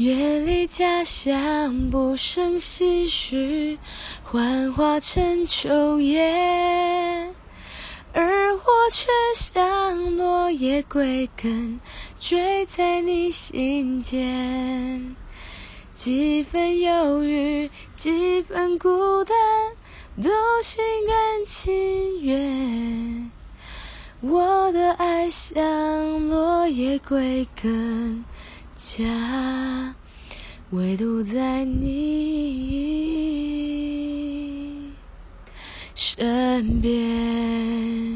远离家乡，不胜唏嘘，幻化成秋叶。而我却像落叶归根，坠在你心间。几分忧郁，几分孤单，都心甘情愿。我的爱像落叶归根，家唯独在你身边。